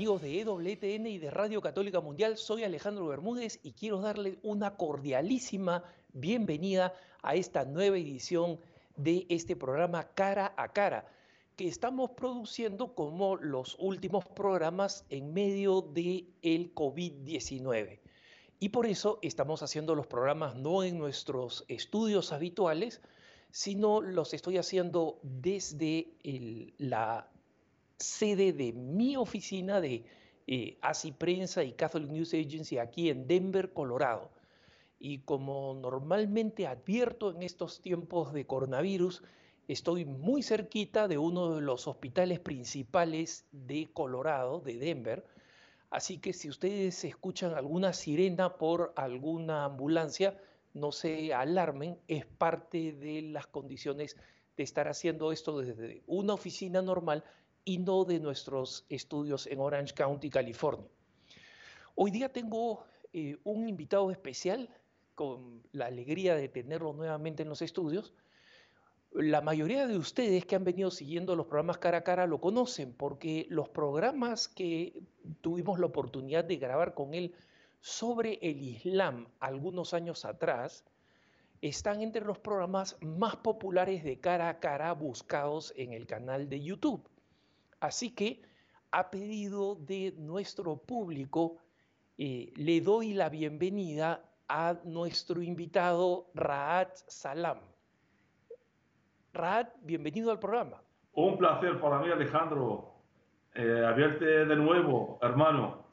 Amigos de EWTN y de Radio Católica Mundial, soy Alejandro Bermúdez y quiero darle una cordialísima bienvenida a esta nueva edición de este programa Cara a Cara, que estamos produciendo como los últimos programas en medio del el COVID-19. Y por eso estamos haciendo los programas no en nuestros estudios habituales, sino los estoy haciendo desde la sede de mi oficina de eh, ASI Prensa y Catholic News Agency aquí en Denver, Colorado. Y como normalmente advierto en estos tiempos de coronavirus, estoy muy cerquita de uno de los hospitales principales de Colorado, de Denver. Así que si ustedes escuchan alguna sirena por alguna ambulancia, no se alarmen, es parte de las condiciones de estar haciendo esto desde una oficina normal y no de nuestros estudios en Orange County, California. Hoy día tengo eh, un invitado especial, con la alegría de tenerlo nuevamente en los estudios. La mayoría de ustedes que han venido siguiendo los programas cara a cara lo conocen, porque los programas que tuvimos la oportunidad de grabar con él sobre el Islam algunos años atrás, están entre los programas más populares de cara a cara buscados en el canal de YouTube. Así que a pedido de nuestro público, eh, le doy la bienvenida a nuestro invitado Raad Salam. Raad, bienvenido al programa. Un placer para mí, Alejandro, eh, de nuevo, hermano.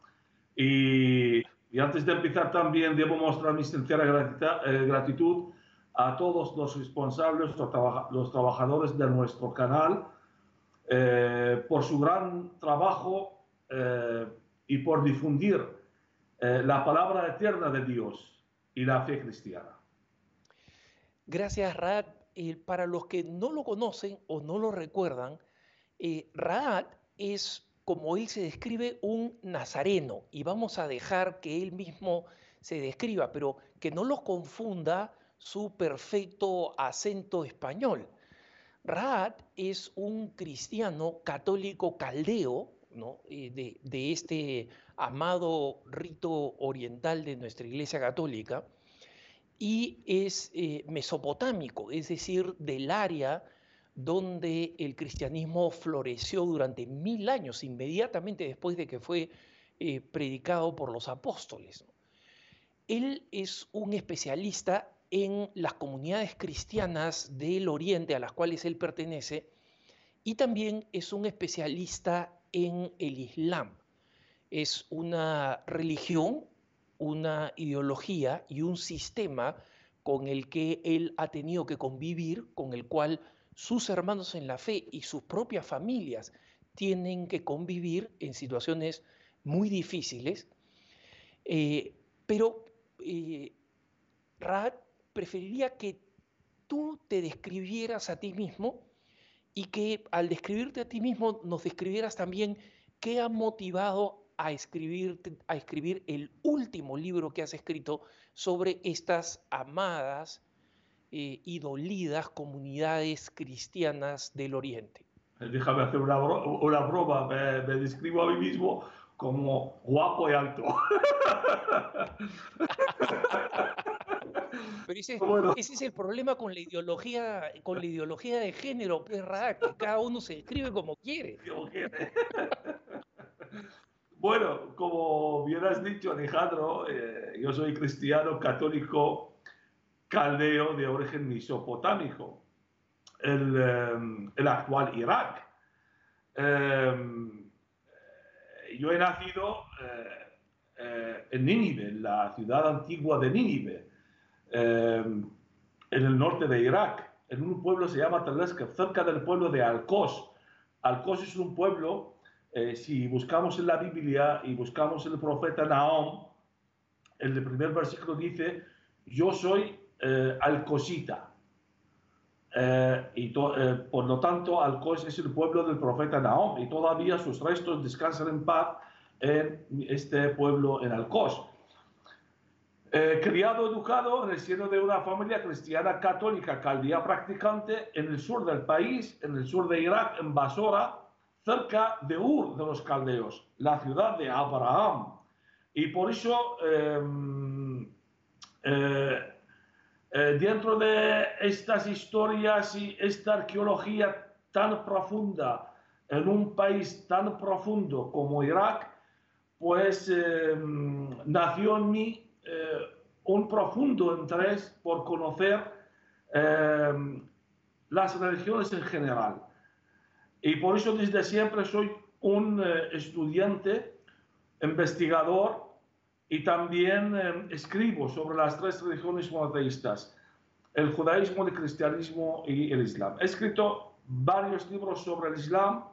Y, antes de empezar también debo mostrar mi sincera eh, gratitud a todos los responsables, los trabajadores de nuestro canal, eh, por su gran trabajo eh, y por difundir eh, la palabra eterna de Dios y la fe cristiana. Gracias, Raad. para los que no lo conocen o no lo recuerdan, Raad es, como él se describe, un nazareno y vamos a dejar que él mismo se describa, pero que no lo confunda su perfecto acento español. Raad es un cristiano católico caldeo, eh, de, este amado rito oriental de nuestra Iglesia Católica, y es eh, mesopotámico, es decir, del área donde el cristianismo floreció durante mil años, inmediatamente después de que fue eh, predicado por los apóstoles. Él es un especialista en las comunidades cristianas del Oriente a las cuales él pertenece y también es un especialista en el Islam. Es una religión, una ideología y un sistema con el que él ha tenido que convivir, con el cual sus hermanos en la fe y sus propias familias tienen que convivir en situaciones muy difíciles. Eh, pero eh, preferiría que tú te describieras a ti mismo y que al describirte a ti mismo nos describieras también qué ha motivado a escribir, a escribir el último libro que has escrito sobre estas amadas eh, y dolidas comunidades cristianas del Oriente. Déjame hacer una, una broma, me, me, describo a mí mismo como guapo y alto. Pero ese, es el problema con la ideología, con la ideología de género, pues, que cada uno se escribe como quiere. Bueno, como bien has dicho, Alejandro, eh, yo soy cristiano católico caldeo de origen mesopotámico, el, em, el actual Irak. Em, yo he nacido eh, eh, en Nínive, en la ciudad antigua de Nínive, Em, en el norte de Irak, en un pueblo se llama Taleska, cerca del pueblo de Alcos. Alcos es un pueblo, eh, si buscamos en la Biblia y buscamos el profeta Nahum, en el primer versículo dice, yo soy eh, Alcosita. Eh, y por lo tanto, Alcos es el pueblo del profeta Nahum y todavía sus restos descansan en paz en este pueblo en Alcos. Eh, criado, educado en el seno de una familia cristiana católica caldía practicante en el sur del país, en el sur de Irak, en Basora, cerca de Ur de los Caldeos, la ciudad de Abraham. Y por eso, em, eh, eh, dentro de estas historias y esta arqueología tan profunda, en un país tan profundo como Irak, pues em, nació en mí eh, un profundo interés por conocer em, las religiones en general. Y por eso desde siempre soy un eh, estudiante, investigador y también escribo sobre las tres religiones monoteístas, el judaísmo, el cristianismo y el islam. He escrito varios libros sobre el islam,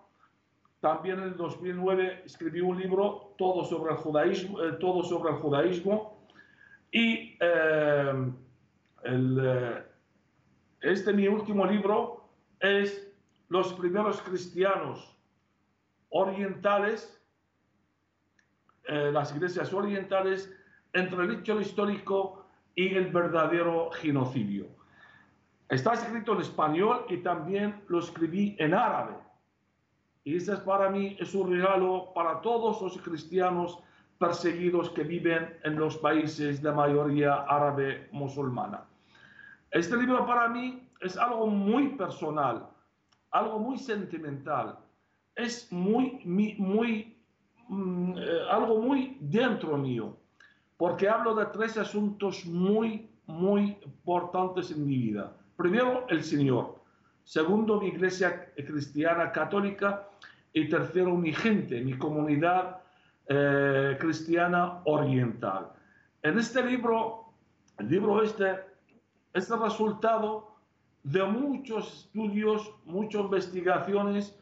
también en el 2009 escribí un libro todo sobre el judaísmo, eh, todo sobre el judaísmo y eh, eh, este mi último libro es Los primeros cristianos orientales, las iglesias orientales, entre el hecho histórico y el verdadero genocidio. Está escrito en español y también lo escribí en árabe y este es para mí es un regalo para todos los cristianos perseguidos que viven en los países de mayoría árabe musulmana. Este libro para mí es algo muy personal, algo muy sentimental, es muy, muy, mm, eh, algo muy dentro mío, porque hablo de tres asuntos muy, muy importantes en mi vida. Primero, el Señor. Segundo, mi iglesia cristiana católica y tercero, mi gente, mi comunidad eh, cristiana oriental. En este libro, el libro este, es el resultado de muchos estudios, muchas investigaciones,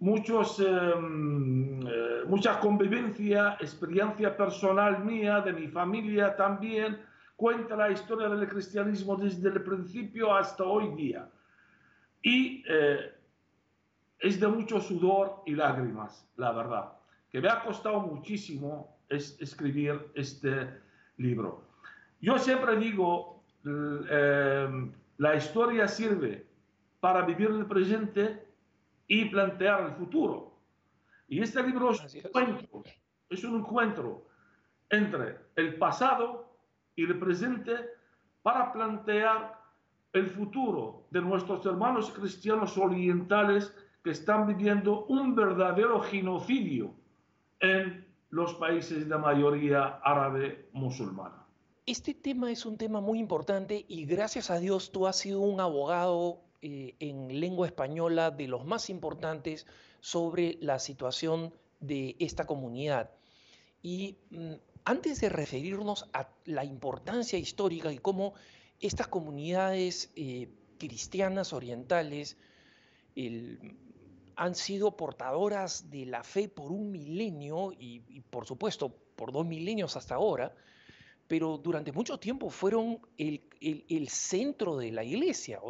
muchos, em, eh, mucha convivencia, experiencia personal mía, de mi familia también, cuenta la historia del cristianismo desde el principio hasta hoy día. Y eh, es de mucho sudor y lágrimas, la verdad, que me ha costado muchísimo es escribir este libro. Yo siempre digo, eh, la historia sirve para vivir el presente y plantear el futuro. Y este libro es un encuentro, es un encuentro entre el pasado y el presente para plantear el futuro de nuestros hermanos cristianos orientales que están viviendo un verdadero genocidio en los países de mayoría árabe musulmana. Este tema es un tema muy importante y gracias a Dios tú has sido un abogado eh, en lengua española de los más importantes sobre la situación de esta comunidad. Y mm, antes de referirnos a la importancia histórica y cómo estas comunidades eh, cristianas orientales han sido portadoras de la fe por un milenio y, por supuesto por dos milenios hasta ahora, pero durante mucho tiempo fueron el, centro de la iglesia,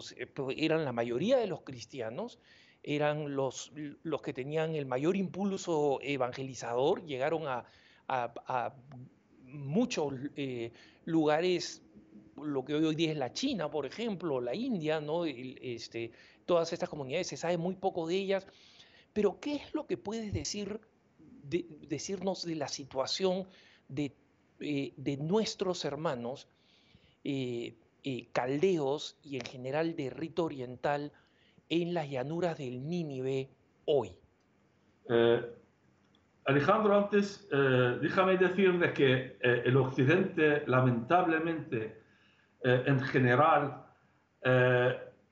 eran la mayoría de los cristianos, eran los, los que tenían el mayor impulso evangelizador, llegaron a, muchos eh, lugares lo que hoy día es la China, por ejemplo, la India, ¿no? este, todas estas comunidades, se sabe muy poco de ellas, pero ¿qué es lo que puedes decir, decirnos de la situación de, eh, nuestros hermanos eh, eh, caldeos y en general de rito oriental en las llanuras del Nínive hoy? Alejandro, antes déjame decirle que el Occidente, lamentablemente, en general,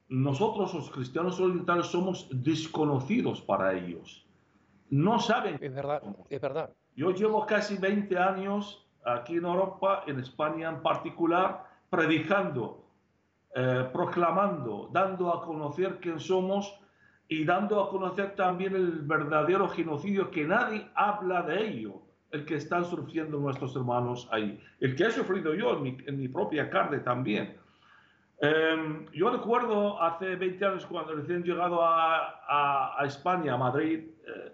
nosotros los cristianos orientales somos desconocidos para ellos. No saben. Es verdad, es verdad. Yo llevo casi 20 años aquí en Europa, en España en particular, predicando, eh, proclamando, dando a conocer quién somos y dando a conocer también el verdadero genocidio que nadie habla de ello, el que están sufriendo nuestros hermanos ahí, el que he sufrido yo en mi, en mi propia carne también. Em, yo recuerdo hace 20 años cuando recién llegado a, España, a Madrid, eh,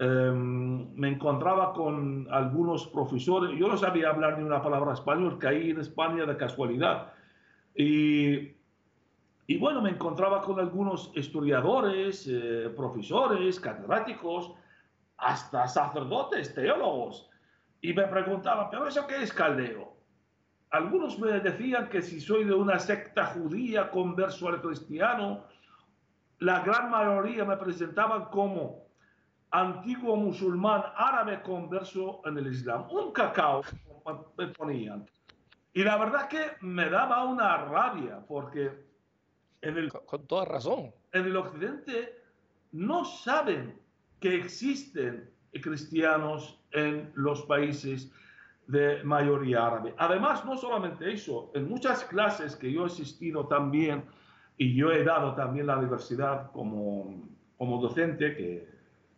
em, me encontraba con algunos profesores. Yo no sabía hablar ni una palabra español, caí en España de casualidad. Y bueno, me encontraba con algunos historiadores, eh, profesores, catedráticos, hasta sacerdotes, teólogos, y me preguntaban, ¿pero eso qué es caldeo? Algunos me decían que si soy de una secta judía converso al cristiano, la gran mayoría me presentaban como antiguo musulmán árabe converso en el Islam. Un cacao me ponían. Y la verdad que me daba una rabia porque en el, con, toda razón. En el occidente no saben que existen cristianos en los países de mayoría árabe. Además, no solamente eso, en muchas clases que yo he asistido también y yo he dado también la universidad como, como docente, que,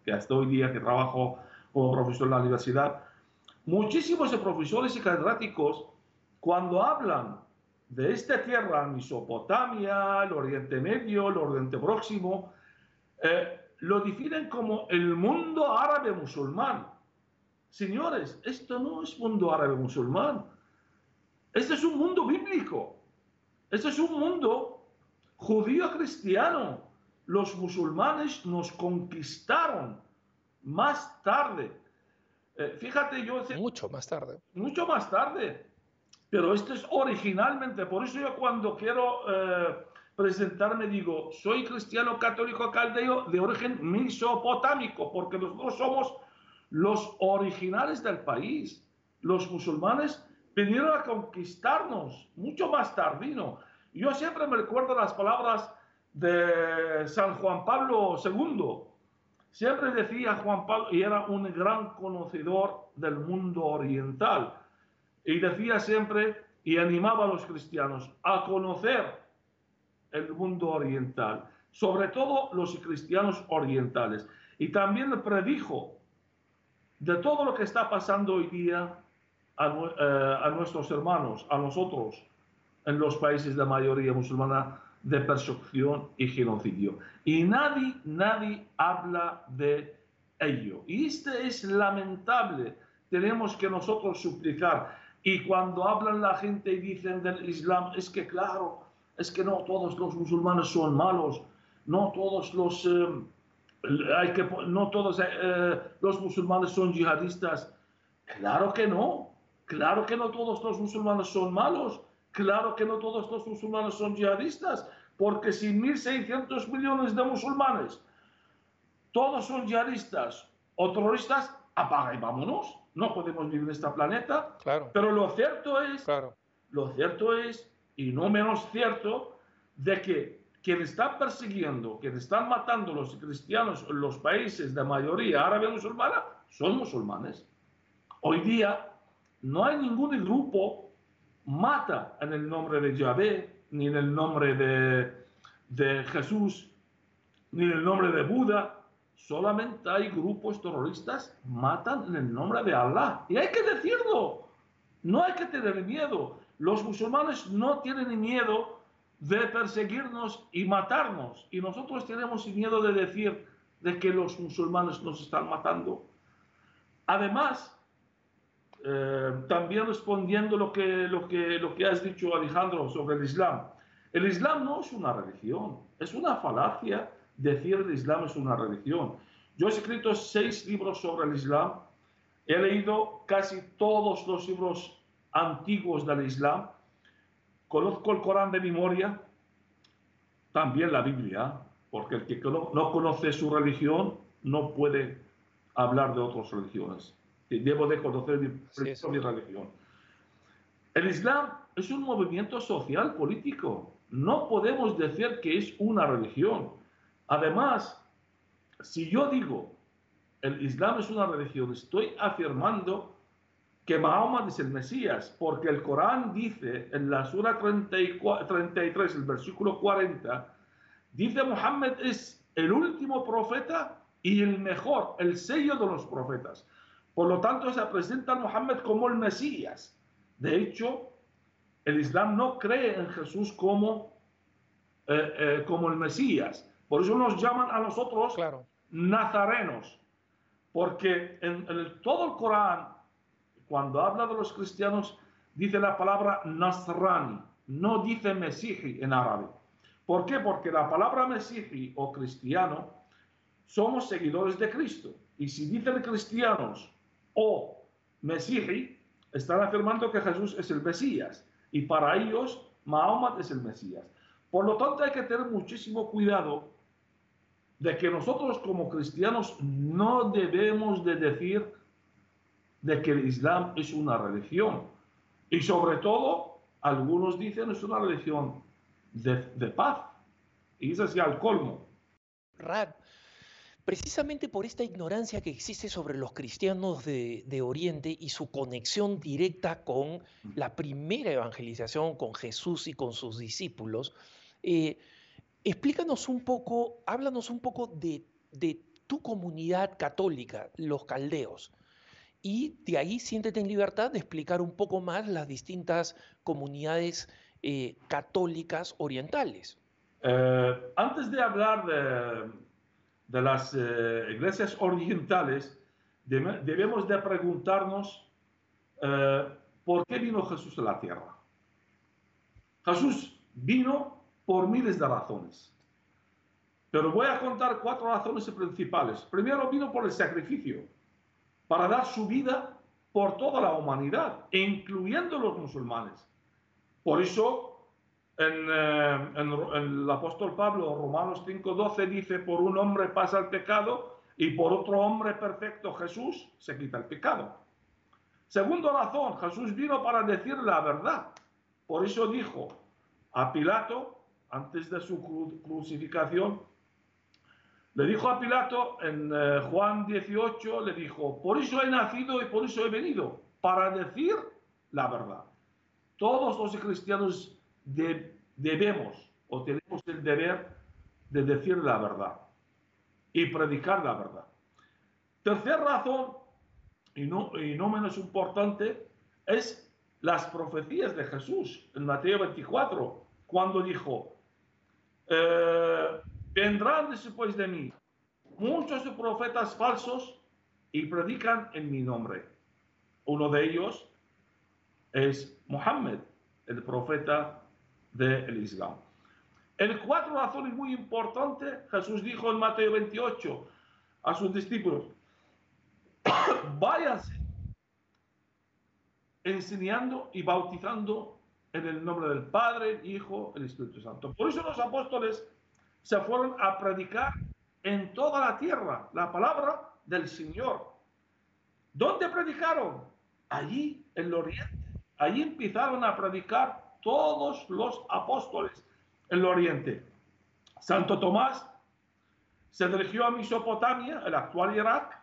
que hasta hoy día que trabajo como profesor en la universidad, muchísimos profesores y catedráticos, cuando hablan de esta tierra, Mesopotamia, el Oriente Medio, el Oriente Próximo, eh, lo definen como el mundo árabe musulmán. Señores, esto no es mundo árabe musulmán. Este es un mundo bíblico. Este es un mundo judío cristiano. Los musulmanes nos conquistaron más tarde. Eh, fíjate, yo... Mucho más tarde. Mucho más tarde. Pero esto es originalmente, por eso yo cuando quiero eh, presentarme digo, soy cristiano católico caldeo de origen mesopotámico, porque nosotros somos los originales del país. Los musulmanes vinieron a conquistarnos mucho más tardino. Yo siempre me recuerdo las palabras de San Juan Pablo II. Siempre decía Juan Pablo, y era un gran conocedor del mundo oriental y decía siempre y animaba a los cristianos a conocer el mundo oriental, sobre todo los cristianos orientales. Y también predijo de todo lo que está pasando hoy día a, eh, nuestros hermanos, a nosotros, en los países de mayoría musulmana, de persecución y genocidio. Y nadie, nadie habla de ello. Y este es lamentable. Tenemos que nosotros suplicar. Y cuando hablan la gente y dicen del Islam, es que claro, es que no todos los musulmanes son malos, no todos los, eh, hay que, no todos eh, los musulmanes son yihadistas. Claro que no, claro que no todos los musulmanes son malos, claro que no todos los musulmanes son yihadistas, porque si 1.600 millones de musulmanes todos son yihadistas o terroristas, apaga y vámonos no podemos vivir en este planeta. Claro. Pero lo cierto es, claro. lo cierto es, y no menos cierto, de que quienes están persiguiendo, quienes están matando los cristianos en los países de mayoría árabe musulmana, son musulmanes. Hoy día no hay ningún grupo mata en el nombre de Yahvé, ni en el nombre de, de Jesús, ni en el nombre de Buda, solamente hay grupos terroristas matan en el nombre de Allah. Y hay que decirlo. No hay que tener miedo. Los musulmanes no tienen miedo de perseguirnos y matarnos. Y nosotros tenemos miedo de decir de que los musulmanes nos están matando. Además, eh, también respondiendo lo que, lo, que, lo que has dicho Alejandro sobre el Islam. El Islam no es una religión, es una falacia decir el Islam es una religión. Yo he escrito seis libros sobre el Islam, he leído casi todos los libros antiguos del Islam, conozco el Corán de memoria, también la Biblia, porque el que no conoce su religión no puede hablar de otras religiones. Debo de conocer mi, mi religión. El Islam es un movimiento social político. No podemos decir que es una religión. Además, si yo digo el Islam es una religión, estoy afirmando que Mahoma es el Mesías, porque el Corán dice en la Sura 33, el versículo 40, dice Muhammad es el último profeta y el mejor, el sello de los profetas. Por lo tanto, se presenta a Muhammad como el Mesías. De hecho, el Islam no cree en Jesús como, eh, eh, como el Mesías. Por eso nos llaman a nosotros nazarenos, porque en, todo el Corán, cuando habla de los cristianos, dice la palabra Nasrani, no dice Mesiji en árabe. ¿Por qué? Porque la palabra mesiji o cristiano somos seguidores de Cristo. Y si dicen cristianos o mesiji, están afirmando que Jesús es el Mesías. Y para ellos, Mahoma es el Mesías. Por lo tanto, hay que tener muchísimo cuidado de que nosotros como cristianos no debemos de decir de que el Islam es una religión. Y sobre todo, algunos dicen es una religión de, paz. Y es así al colmo. Rad, precisamente por esta ignorancia que existe sobre los cristianos de, Oriente y su conexión directa con la primera evangelización, con Jesús y con sus discípulos, eh, explícanos un poco, háblanos un poco de, de tu comunidad católica, los caldeos y de ahí siéntete en libertad de explicar un poco más las distintas comunidades eh, católicas orientales. Eh, antes de hablar de, de las eh, iglesias orientales, debemos de preguntarnos por qué vino Jesús a la tierra. Jesús vino por miles de razones. Pero voy a contar cuatro razones principales. Primero vino por el sacrificio para dar su vida por toda la humanidad, incluyendo los musulmanes. Por eso, en, eh, el apóstol Pablo, Romanos 5:12, dice, por un hombre pasa el pecado y por otro hombre perfecto, Jesús, se quita el pecado. Segunda razón, Jesús vino para decir la verdad. Por eso dijo a Pilato, antes de su crucificación, le dijo a Pilato en eh, Juan 18, le dijo, por eso he nacido y por eso he venido, para decir la verdad. Todos los cristianos debemos o tenemos el deber de decir la verdad y predicar la verdad. Tercera razón, y no, y no menos importante, es las profecías de Jesús en Mateo 24, cuando dijo, eh, vendrán después de mí muchos profetas falsos y predican en mi nombre. Uno de ellos es Mohammed, el profeta del Islam. El cuatro razones muy importante, Jesús dijo en Mateo 28 a sus discípulos, váyanse enseñando y bautizando en el nombre del Padre, Hijo, el Espíritu Santo. Por eso los apóstoles se fueron a predicar en toda la tierra la palabra del Señor. ¿Dónde predicaron? Allí, en el oriente. Allí empezaron a predicar todos los apóstoles en el oriente. Santo Tomás se dirigió a Mesopotamia, el actual Irak,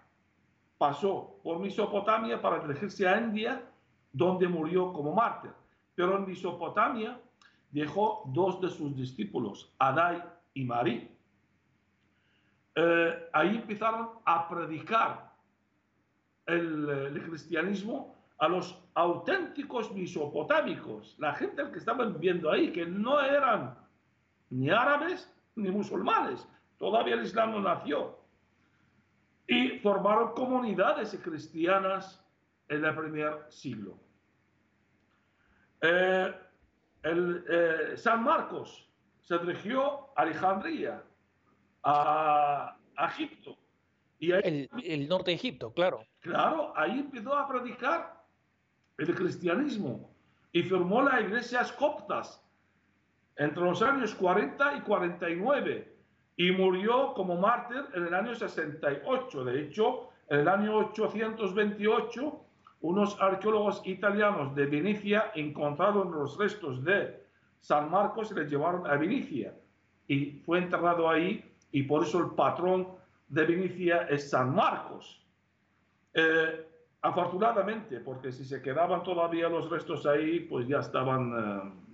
pasó por Mesopotamia para dirigirse a India, donde murió como mártir. Pero en Mesopotamia dejó dos de sus discípulos, Adai y Marí. Eh, ahí empezaron a predicar el, cristianismo a los auténticos mesopotámicos, la gente que estaban viviendo ahí, que no eran ni árabes ni musulmanes, todavía el Islam no nació. Y formaron comunidades cristianas en el primer siglo. Eh, el, eh, San Marcos se dirigió a Alejandría, a, Egipto. Y el, norte de Egipto, claro. Claro, ahí empezó a predicar el cristianismo y formó las iglesias coptas entre los años 40 y 49 y murió como mártir en el año 68. De hecho, en el año 828, unos arqueólogos italianos de Venecia encontraron los restos de San Marcos le llevaron a Venecia y fue enterrado ahí y por eso el patrón de Venecia es San Marcos. Eh, afortunadamente, porque si se quedaban todavía los restos ahí, pues ya estaban... Eh,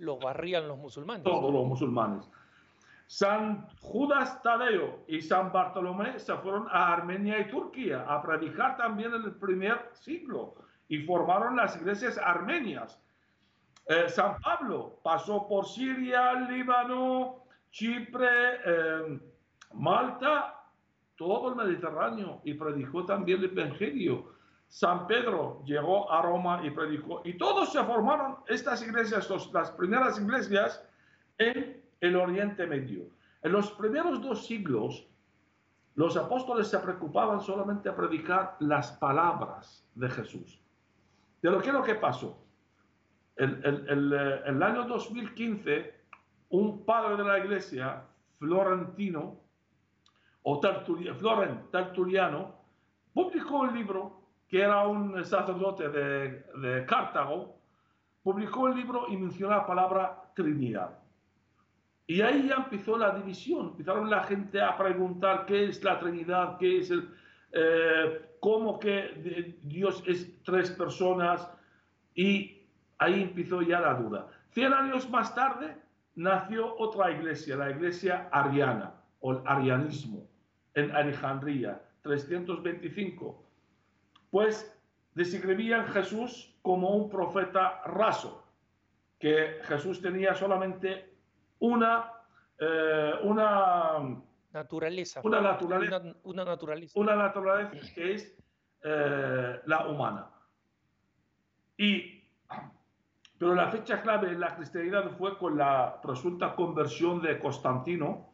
los barrían los musulmanes. Todos los musulmanes. San Judas Tadeo y San Bartolomé se fueron a Armenia y Turquía a predicar también en el primer siglo y formaron las iglesias armenias eh, San Pablo pasó por Siria, Líbano, Chipre, eh, Malta, todo el Mediterráneo y predicó también el Evangelio. San Pedro llegó a Roma y predicó. Y todos se formaron estas iglesias, las primeras iglesias, en, el Oriente Medio. En los primeros dos siglos, los apóstoles se preocupaban solamente a predicar las palabras de Jesús. Pero ¿qué es lo que pasó? El, el, eh, el, año 2015, un padre de la iglesia, florentino, o Florent Tertuliano, publicó un libro que era un sacerdote de, de Cartago, publicó el libro y mencionó la palabra Trinidad. Y ahí ya empezó la división, empezaron la gente a preguntar qué es la Trinidad, qué es el, eh, cómo que Dios es tres personas, y ahí empezó ya la duda. Cien años más tarde nació otra iglesia, la iglesia ariana, o el arianismo, en Alejandría, 325. Pues describían Jesús como un profeta raso, que Jesús tenía solamente una, eh, una naturaleza. Una naturaleza. Una, naturaleza. Una naturaleza que es eh, la humana. Y, pero la fecha clave en la cristianidad fue con la presunta conversión de Constantino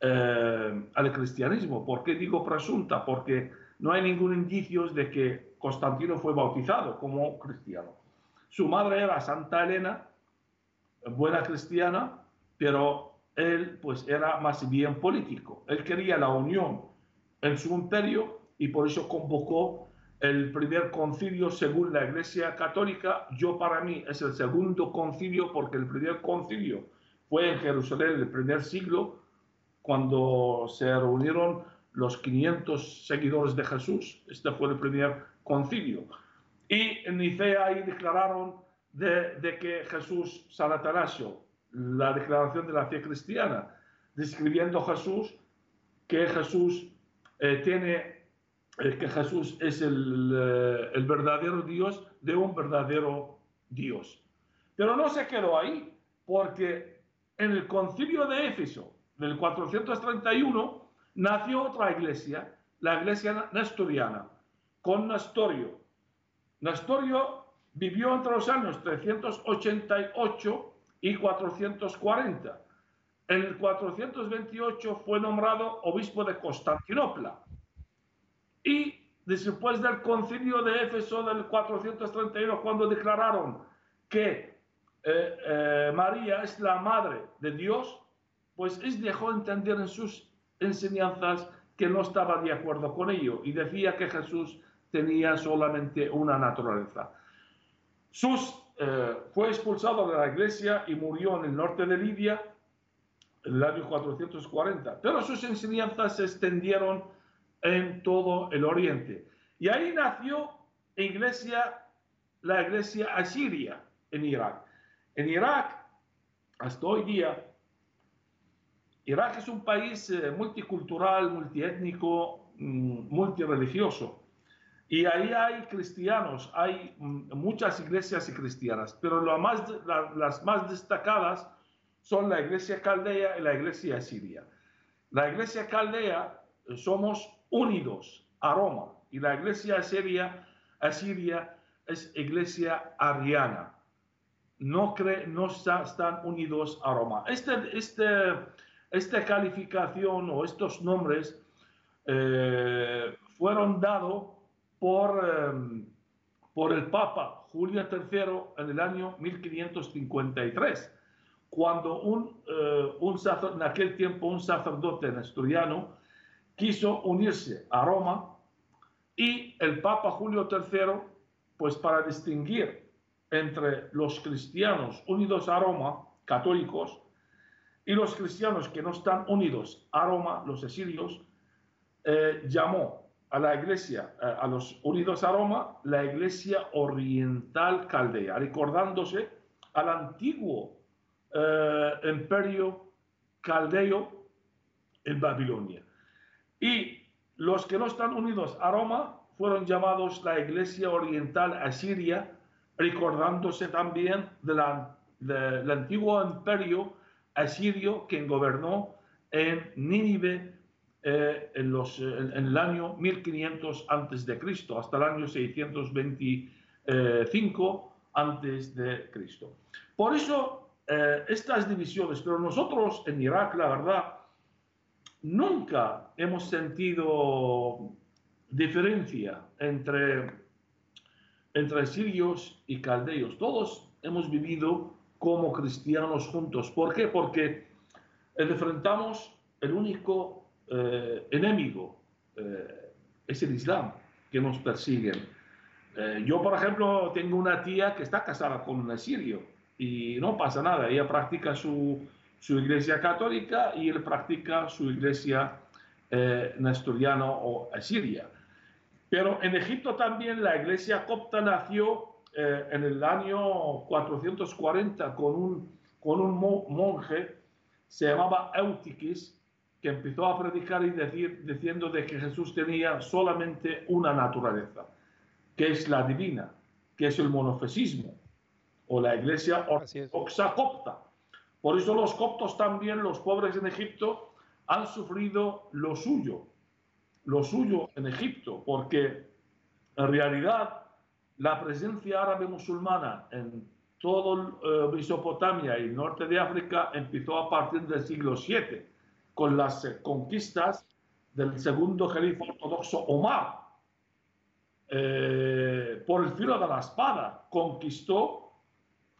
eh, al cristianismo. ¿Por qué digo presunta? Porque no hay ningún indicio de que Constantino fue bautizado como cristiano. Su madre era Santa Elena, buena cristiana, pero él pues era más bien político. Él quería la unión en su imperio y por eso convocó el primer concilio según la Iglesia Católica. Yo para mí es el segundo concilio porque el primer concilio fue en Jerusalén el primer siglo cuando se reunieron los 500 seguidores de Jesús. Este fue el primer concilio. Y en Nicea ahí declararon de, que Jesús, San Atanasio, la declaración de la fe cristiana, describiendo Jesús, que Jesús eh, tiene, eh, que Jesús es el, eh, el, verdadero Dios de un verdadero Dios. Pero no se quedó ahí, porque en el concilio de Éfeso del 431 nació otra iglesia, la iglesia nestoriana, con Nestorio. Nestorio vivió entre los años 388 y 440. En el 428 fue nombrado obispo de Constantinopla. Y después del concilio de Éfeso del 431, cuando declararon que eh, eh, María es la madre de Dios, pues es dejó entender en sus enseñanzas que no estaba de acuerdo con ello y decía que Jesús tenía solamente una naturaleza. Sus eh, fue expulsado de la iglesia y murió en el norte de Libia en el año 440. Pero sus enseñanzas se extendieron en todo el oriente. Y ahí nació iglesia, la iglesia asiria en Irak. En Irak, hasta hoy día, Irak es un país eh, multicultural, multiétnico, mm, multireligioso. Y ahí hay cristianos, hay mm, muchas iglesias cristianas, pero las más destacadas son la iglesia caldea y la iglesia siria. La iglesia caldea eh, somos unidos a Roma y la iglesia asiria, asiria es iglesia ariana. No, cree, están unidos a Roma. Este, este, esta calificación o estos nombres eh, fueron dados por, em, por el Papa Julio III en el año 1553, cuando un, eh, en aquel tiempo un sacerdote nestoriano quiso unirse a Roma y el Papa Julio III, pues para distinguir entre los cristianos unidos a Roma, católicos, y los cristianos que no están unidos a Roma, los exilios, eh, llamó a la iglesia, a los unidos a Roma, la iglesia oriental caldea, recordándose al antiguo eh, imperio caldeo en Babilonia. Y los que no están unidos a Roma fueron llamados la iglesia oriental asiria, recordándose también del antiguo imperio asirio que gobernó en Nínive eh, en, los, en, el año 1500 antes de Cristo, hasta el año 625 antes de Cristo. Por eso eh, estas divisiones, pero nosotros en Irak, la verdad, nunca hemos sentido diferencia entre, entre sirios y caldeos. Todos hemos vivido como cristianos juntos. ¿Por qué? Porque enfrentamos el único eh, enemigo, eh, es el Islam, que nos persiguen. Eh, yo, por ejemplo, tengo una tía que está casada con un sirio y no pasa nada. Ella practica su, su iglesia católica y él practica su iglesia eh, nestoriana o asiria. Pero en Egipto también la iglesia copta nació eh, en el año 440 con un, con un monje, se llamaba Eutiquis, que empezó a predicar y decir, diciendo de que Jesús tenía solamente una naturaleza, que es la divina, que es el monofesismo, o la iglesia ortodoxa copta. Por eso los coptos también, los pobres en Egipto, han sufrido lo suyo, lo suyo en Egipto, porque en realidad la presencia árabe musulmana en todo eh, Mesopotamia y el norte de África empezó a partir del siglo VII con las conquistas del segundo califa ortodoxo Omar. Eh, por el filo de la espada conquistó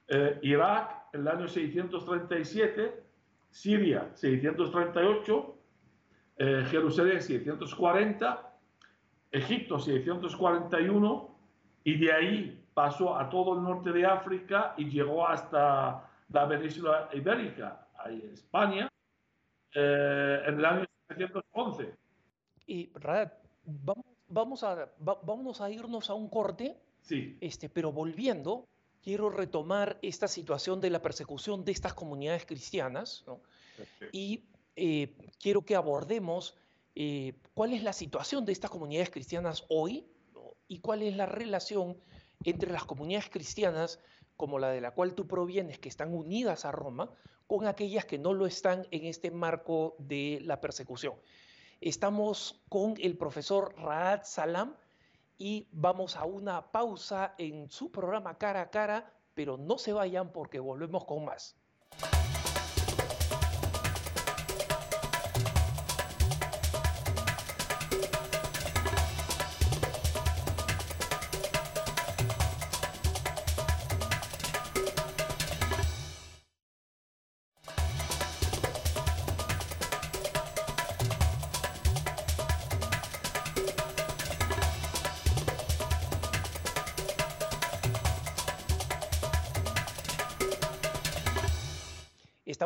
eh, Irak el año 637, Siria 638, Jerusalén 640, Egipto 641 y de ahí pasó a todo el norte de África y llegó hasta la península ibérica, ahí España, eh, en el año 1911. Y Rad, vamos, vamos, a, vamos a irnos a un corte, sí. este, pero volviendo, quiero retomar esta situación de la persecución de estas comunidades cristianas ¿no? y eh, quiero que abordemos eh, cuál es la situación de estas comunidades cristianas hoy y cuál es la relación entre las comunidades cristianas como la de la cual tú provienes, que están unidas a Roma, con aquellas que no lo están en este marco de la persecución. Estamos con el profesor Raad Salam y vamos a una pausa en su programa cara a cara, pero no se vayan porque volvemos con más.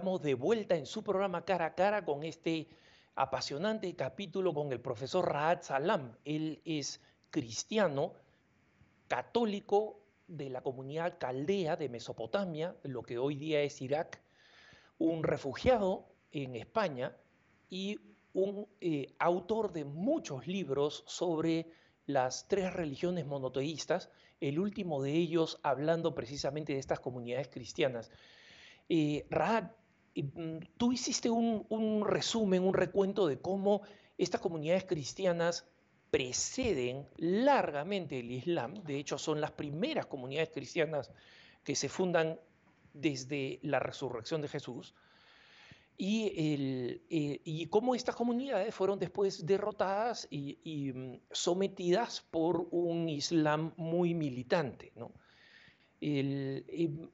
De vuelta en su programa cara a cara con este apasionante capítulo con el profesor Raad Salam. Él es cristiano, católico de la comunidad caldea de Mesopotamia, lo que hoy día es Irak, un refugiado en España y un eh, autor de muchos libros sobre las tres religiones monoteístas, el último de ellos hablando precisamente de estas comunidades cristianas. Eh, Raad, tú hiciste un, resumen, un recuento de cómo estas comunidades cristianas preceden largamente el Islam, de hecho son las primeras comunidades cristianas que se fundan desde la resurrección de Jesús, y, eh, cómo estas comunidades fueron después derrotadas y, mm, sometidas por un Islam muy militante. ¿no? Em,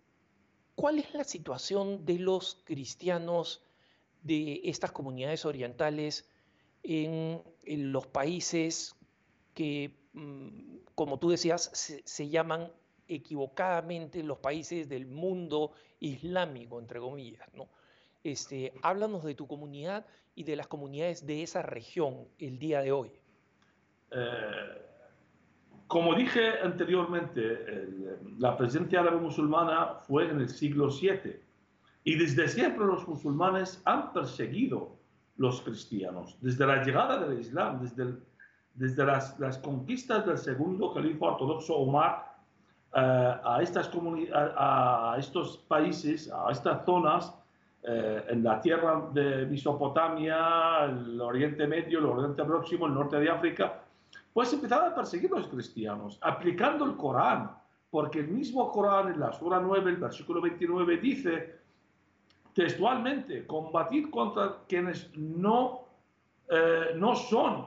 ¿Cuál es la situación de los cristianos de estas comunidades orientales en, los países que, mm, como tú decías, se, llaman equivocadamente los países del mundo islámico, entre comillas? ¿no? Este, háblanos de tu comunidad y de las comunidades de esa región el día de hoy. Eh, como dije anteriormente, la presencia árabe musulmana fue en el siglo VII y desde siempre los musulmanes han perseguido los cristianos. Desde la llegada del Islam, desde, desde las, conquistas del segundo califa ortodoxo Omar eh, a, estas a, a, estos países, a estas zonas, eh, en la tierra de Mesopotamia, el Oriente Medio, el Oriente Próximo, el norte de África, pues empezaron a perseguir a los cristianos, aplicando el Corán, porque el mismo Corán en la Sura 9, el versículo 29, dice textualmente, combatir contra quienes no, eh, no son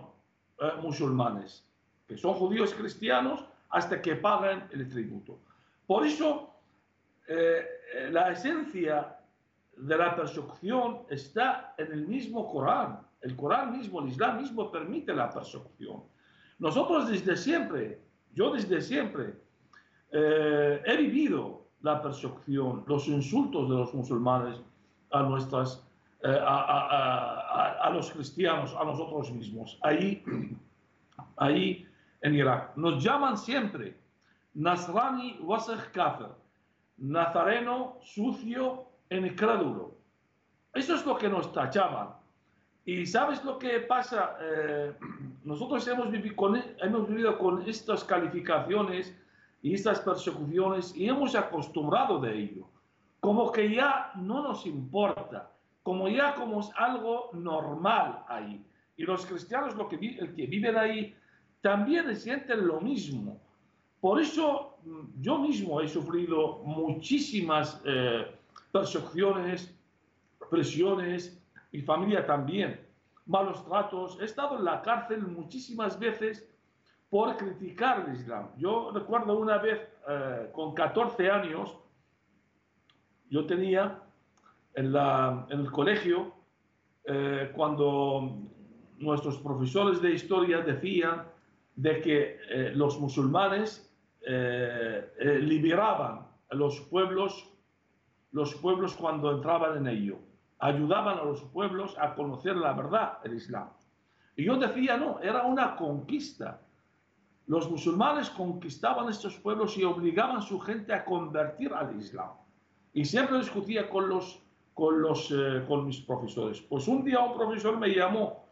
eh, musulmanes, que son judíos cristianos, hasta que paguen el tributo. Por eso, eh, la esencia de la persecución está en el mismo Corán. El Corán mismo, el Islam mismo permite la persecución. Nosotros desde siempre, yo desde siempre, he vivido la persecución, los insultos de los musulmanes, a nuestras, eh, a, a, los cristianos, a nosotros mismos, ahí, ahí en Irak. Nos llaman siempre Nasrani Wasech Kafir, Nazareno sucio e incrédulo. Eso es lo que nos tachaban. Y sabes lo que pasa, eh, nosotros hemos vivido, con, hemos vivido con estas calificaciones y estas persecuciones y hemos acostumbrado de ello como que ya no nos importa, como ya como es algo normal ahí. Y los cristianos lo que, el que viven ahí también sienten lo mismo. Por eso mm, yo mismo he sufrido muchísimas eh, persecuciones, presiones, y familia también, malos tratos. He estado en la cárcel muchísimas veces por criticar el Islam. Yo recuerdo una vez eh, con 14 años, yo tenía en, la, en el colegio, eh, cuando nuestros profesores de historia decían de que eh, los musulmanes liberaban a los pueblos, los pueblos cuando entraban en ello, ayudaban a los pueblos a conocer la verdad, el Islam. Y yo decía, no, era una conquista. Los musulmanes conquistaban estos pueblos y obligaban a su gente a convertir al Islam. Y siempre discutía con, los, con, los, eh, con mis profesores. Pues un día un profesor me llamó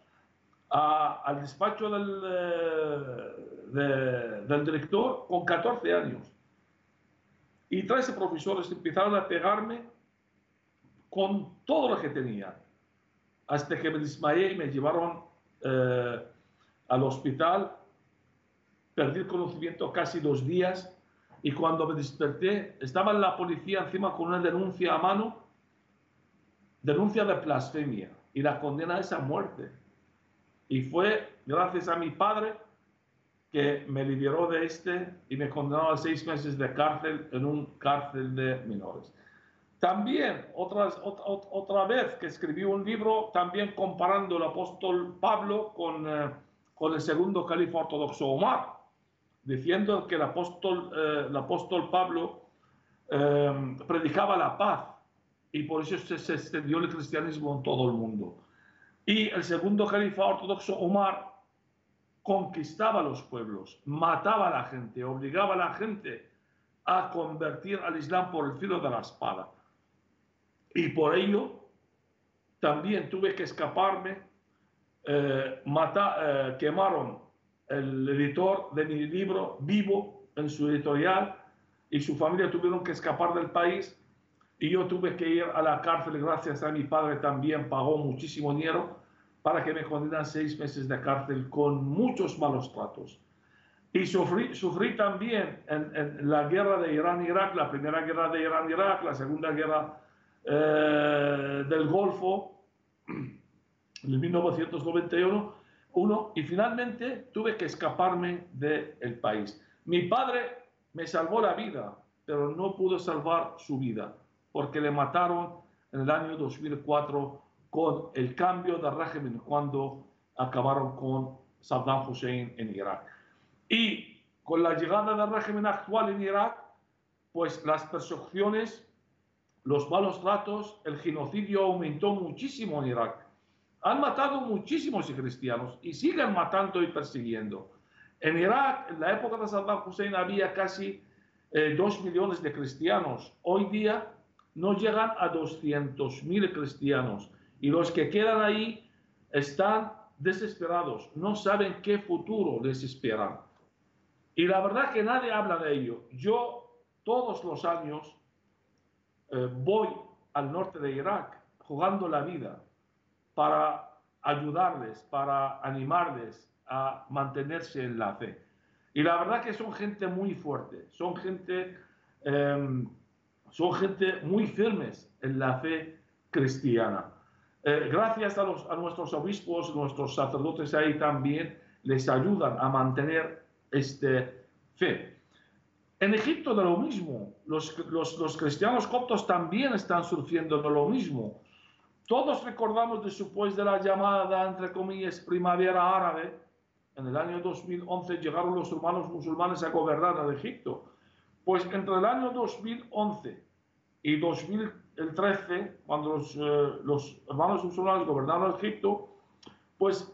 al despacho del, eh, del director con 14 años. Y 13 profesores empezaron a pegarme con todo lo que tenía. Hasta que me desmayé y me llevaron eh, al hospital. Perdí el conocimiento casi dos días y cuando me desperté, estaba la policía encima con una denuncia a mano, denuncia de blasfemia, y la condena a muerte. Y fue gracias a mi padre que me liberó de este y me condenó a seis meses de cárcel en un cárcel de menores. También, otra, otra vez que escribí un libro, también comparando el apóstol Pablo con, eh, con el segundo califa ortodoxo Omar diciendo que el apóstol, eh, el apóstol Pablo eh, predicaba la paz y por eso se, extendió el cristianismo en todo el mundo. Y el segundo califa ortodoxo, Omar, conquistaba los pueblos, mataba a la gente, obligaba a la gente a convertir al Islam por el filo de la espada. Y por ello también tuve que escaparme, eh, mata, quemaron el editor de mi libro vivo en su editorial y su familia tuvieron que escapar del país y yo tuve que ir a la cárcel gracias a mi padre también pagó muchísimo dinero para que me condenan seis meses de cárcel con muchos malos tratos. Y sufrí, sufrí también en, la guerra de Irán-Irak, la primera guerra de Irán-Irak, la segunda guerra eh, del Golfo, en 1991, uno, y finalmente tuve que escaparme del país. Mi padre me salvó la vida, pero no pudo salvar su vida, porque le mataron en el año 2004 con el cambio de régimen cuando acabaron con Saddam Hussein en Irak. Y con la llegada del régimen actual en Irak, pues las persecuciones, los malos tratos, el genocidio aumentó muchísimo en Irak. Han matado muchísimos cristianos y siguen matando y persiguiendo. En Irak, en la época de Saddam Hussein, había casi eh, dos millones de cristianos. Hoy día no llegan a 200 mil cristianos. Y los que quedan ahí están desesperados, no saben qué futuro les espera. Y la verdad que nadie habla de ello. Yo todos los años eh, voy al norte de Irak jugando la vida para ayudarles, para animarles a mantenerse en la fe. Y la verdad que son gente muy fuerte, son gente, em, son gente muy firmes en la fe cristiana. Eh, gracias a, los, a nuestros obispos, nuestros sacerdotes ahí también les ayudan a mantener este fe. En Egipto de lo mismo, los, los, los cristianos coptos también están sufriendo de lo mismo. Todos recordamos después de la llamada, entre comillas, primavera árabe, en el año 2011 llegaron los hermanos musulmanes a gobernar el Egipto. Pues entre el año 2011 y 2013, cuando los, eh, los hermanos musulmanes gobernaron Egipto, pues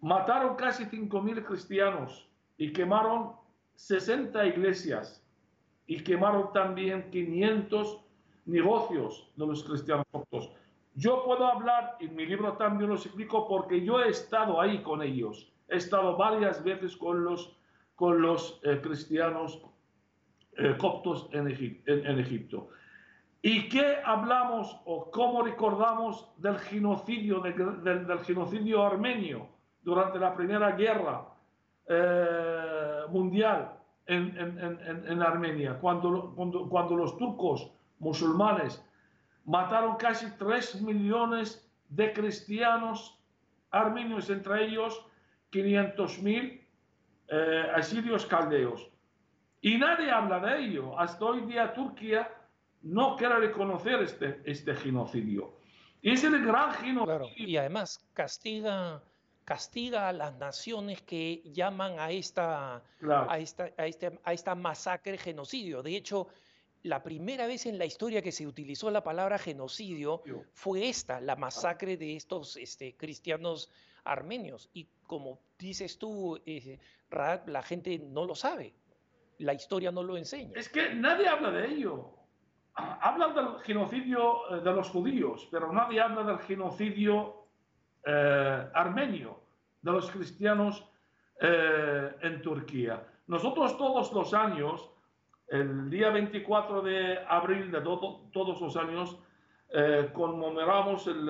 mataron casi 5.000 cristianos y quemaron 60 iglesias y quemaron también 500 negocios de los cristianos coptos. Yo puedo hablar, en mi libro también lo explico, porque yo he estado ahí con ellos. He estado varias veces con los, con los eh, cristianos eh, coptos en, en, Egipto. ¿Y qué hablamos o cómo recordamos del genocidio, del, genocidio armenio durante la Primera Guerra eh, Mundial en, en, Armenia, cuando, cuando, cuando los turcos musulmanes mataron casi 3 millones de cristianos armenios, entre ellos 500.000 eh, asirios caldeos. Y nadie habla de ello. Hasta hoy día Turquía no quiere reconocer este, este genocidio. Es el gran genocidio. y además castiga, castiga a las naciones que llaman a esta, a, esta, a, este, a esta masacre genocidio. De hecho, la primera vez en la historia que se utilizó la palabra genocidio fue esta, la masacre de estos este, cristianos armenios. Y como dices tú, eh, la gente no lo sabe. La historia no lo enseña. Es que nadie habla de ello. Hablan del genocidio eh, de los judíos, pero nadie habla del genocidio eh, armenio, de los cristianos en Turquía. Nosotros todos los años, el día 24 de abril de todos los años, eh, conmemoramos el,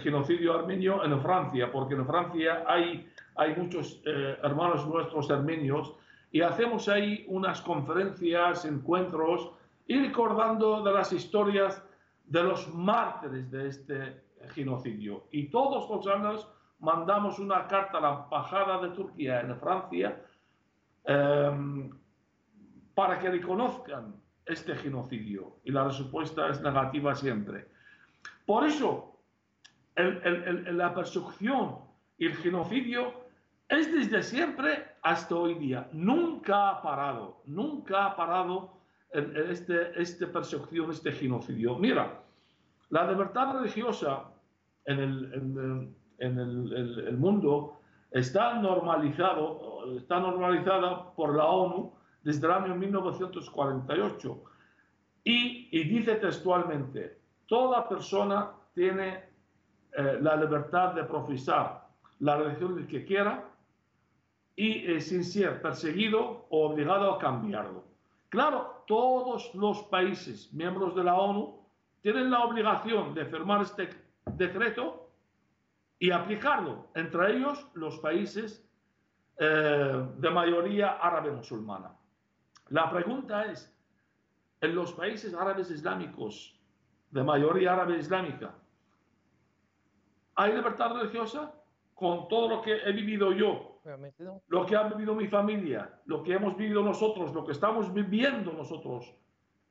genocidio armenio en Francia, porque en Francia hay, hay muchos eh, hermanos nuestros armenios y hacemos ahí unas conferencias, encuentros y recordando de las historias de los mártires de este genocidio. Y todos los años mandamos una carta a la Embajada de Turquía en Francia eh, para que reconozcan este genocidio? Y la respuesta es negativa siempre. Por eso, la persecución y el genocidio es desde siempre hasta hoy día. Nunca ha parado, nunca ha parado este, este persecución, este genocidio. Mira, la libertad religiosa en el, en el mundo está normalizado, está normalizada por la ONU desde el año 1948. Y, dice textualmente, toda persona tiene eh, la libertad de profesar la religión que quiera y eh, sin ser perseguido o obligado a cambiarlo. Claro, todos los países miembros de la ONU tienen la obligación de firmar este decreto y aplicarlo, entre ellos los países eh, de mayoría árabe musulmana. La pregunta es, en los países árabes islámicos, de mayoría árabe islámica, ¿hay libertad religiosa? Con todo lo que he vivido yo, lo que ha vivido mi familia, lo que hemos vivido nosotros, lo que estamos viviendo nosotros,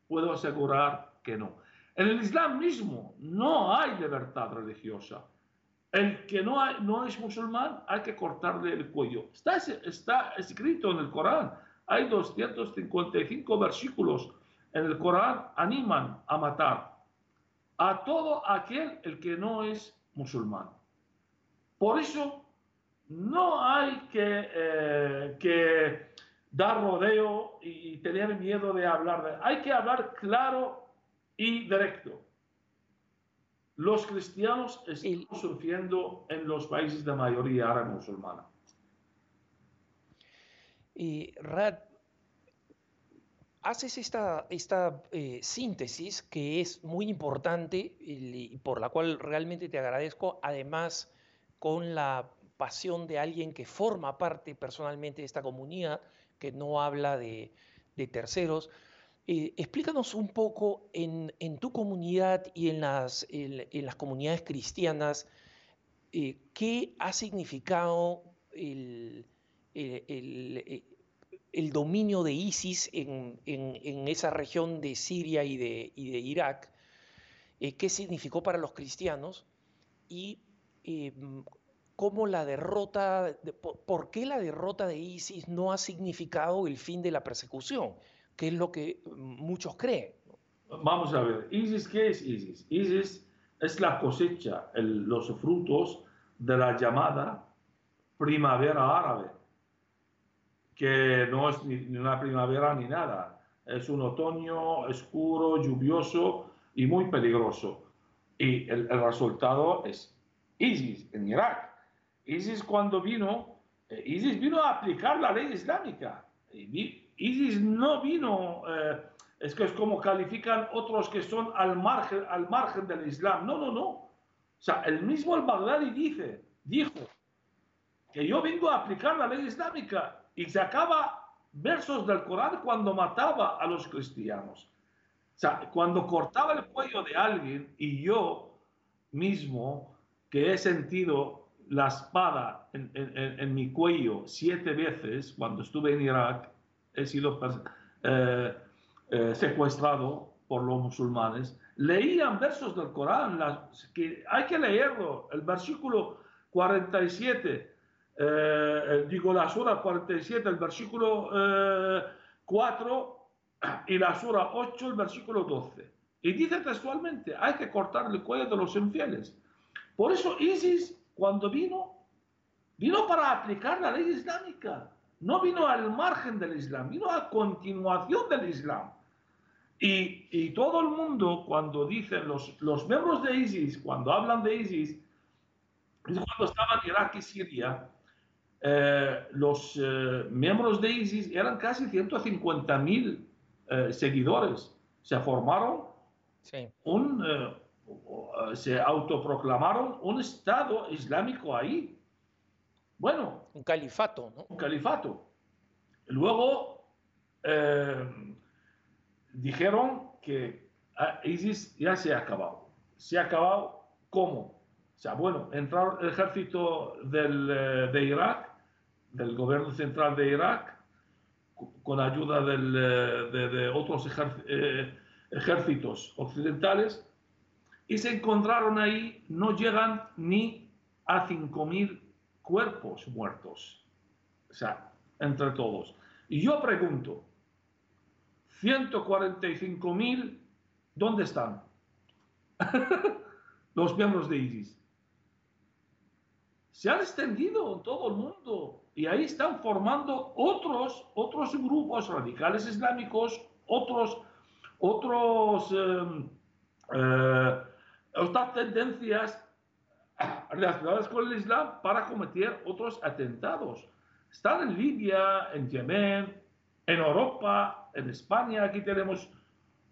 puedo asegurar que no. En el Islam mismo no hay libertad religiosa. El que no, no es musulmán hay que cortarle el cuello. Está, está escrito en el Corán hay 255 versículos en el Corán animan a matar a todo aquel el que no es musulmán. Por eso no hay que, eh, que dar rodeo y tener miedo de hablar. Hay que hablar claro y directo. Los cristianos están sufriendo en los países de mayoría árabe musulmana. Y Rad, haces esta, esta eh, síntesis que es muy importante y por la cual realmente te agradezco, además con la pasión de alguien que forma parte personalmente de esta comunidad, que no habla de, terceros. Eh, explícanos un poco en, tu comunidad y en las, comunidades cristianas eh, qué ha significado el, el, dominio de ISIS en, esa región de Siria y de, Irak, eh, qué significó para los cristianos y cómo la derrota, por qué la derrota de ISIS no ha significado el fin de la persecución que es lo que muchos creen. Vamos a ver, ISIS, ¿qué es ISIS? ISIS es la cosecha, los frutos de la llamada primavera árabe, que no es ni una primavera ni nada, es un otoño oscuro, lluvioso y muy peligroso. Y el, resultado es ISIS en Irak. ISIS cuando vino, eh, ISIS vino a aplicar la ley islámica. ISIS no vino, eh, es que es como califican otros que son al margen, al margen del Islam. No, no, no. O sea, el mismo al-Baghdadi dice, dijo que yo vengo a aplicar la ley islámica y se acaba versos del Corán cuando mataba a los cristianos. O sea, cuando cortaba el cuello de alguien y yo mismo, que he sentido la espada en, en mi cuello siete veces cuando estuve en Irak, he sido eh, eh, secuestrado por los musulmanes, leían versos del Corán, que hay que leerlo, el versículo 47, eh, digo la sura 47, el versículo 4 y la sura 8, el versículo 12. Y dice textualmente, hay que cortar el cuello de los infieles. Por eso ISIS, cuando vino, vino para aplicar la ley islámica no vino al margen del Islam, vino a continuación del Islam. Y, todo el mundo, cuando dicen los, los miembros de ISIS, cuando hablan de ISIS, cuando estaban en Irak y Siria, eh, los eh, miembros de ISIS eran casi 150 mil eh, seguidores. Se formaron un, se autoproclamaron un Estado islámico ahí. Bueno. Un califato, ¿no? Un califato. Luego eh, dijeron que ah, ISIS ya se ha acabado. Se ha acabado, ¿cómo? O sea, bueno, entró el ejército del, eh, de Irak, del gobierno central de Irak, con ayuda del, eh, de, de, otros ejércitos occidentales, y se encontraron ahí, no llegan ni a 5.000 cuerpos muertos. O sea, entre todos. Y yo pregunto, 145 mil, ¿dónde están? Los miembros de ISIS. Se han extendido en todo el mundo y ahí están formando otros, otros grupos radicales islámicos, otros, otros, em, eh, otras tendencias relacionadas con el Islam para cometer otros atentados. Están en Libia, en Yemen, en Europa, en España, aquí tenemos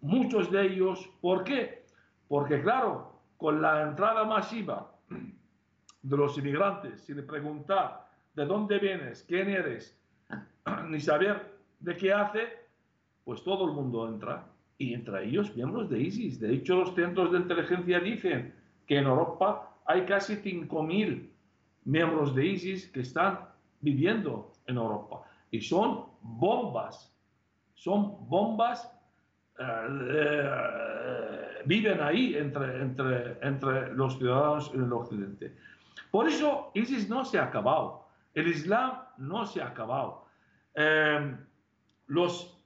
muchos de ellos. ¿Por qué? Porque claro, con la entrada masiva de los inmigrantes, sin preguntar de dónde vienes, quién eres, ni saber de qué hace, pues todo el mundo entra. Y entre ellos miembros de ISIS. De hecho, los centros de inteligencia dicen que en Europa hay casi 5.000 miembros de ISIS que están viviendo en Europa. Y son bombas, son bombas, eh, viven ahí entre, entre, entre los ciudadanos en el occidente. Por eso ISIS no se ha acabado, el Islam no se ha acabado. Eh, los,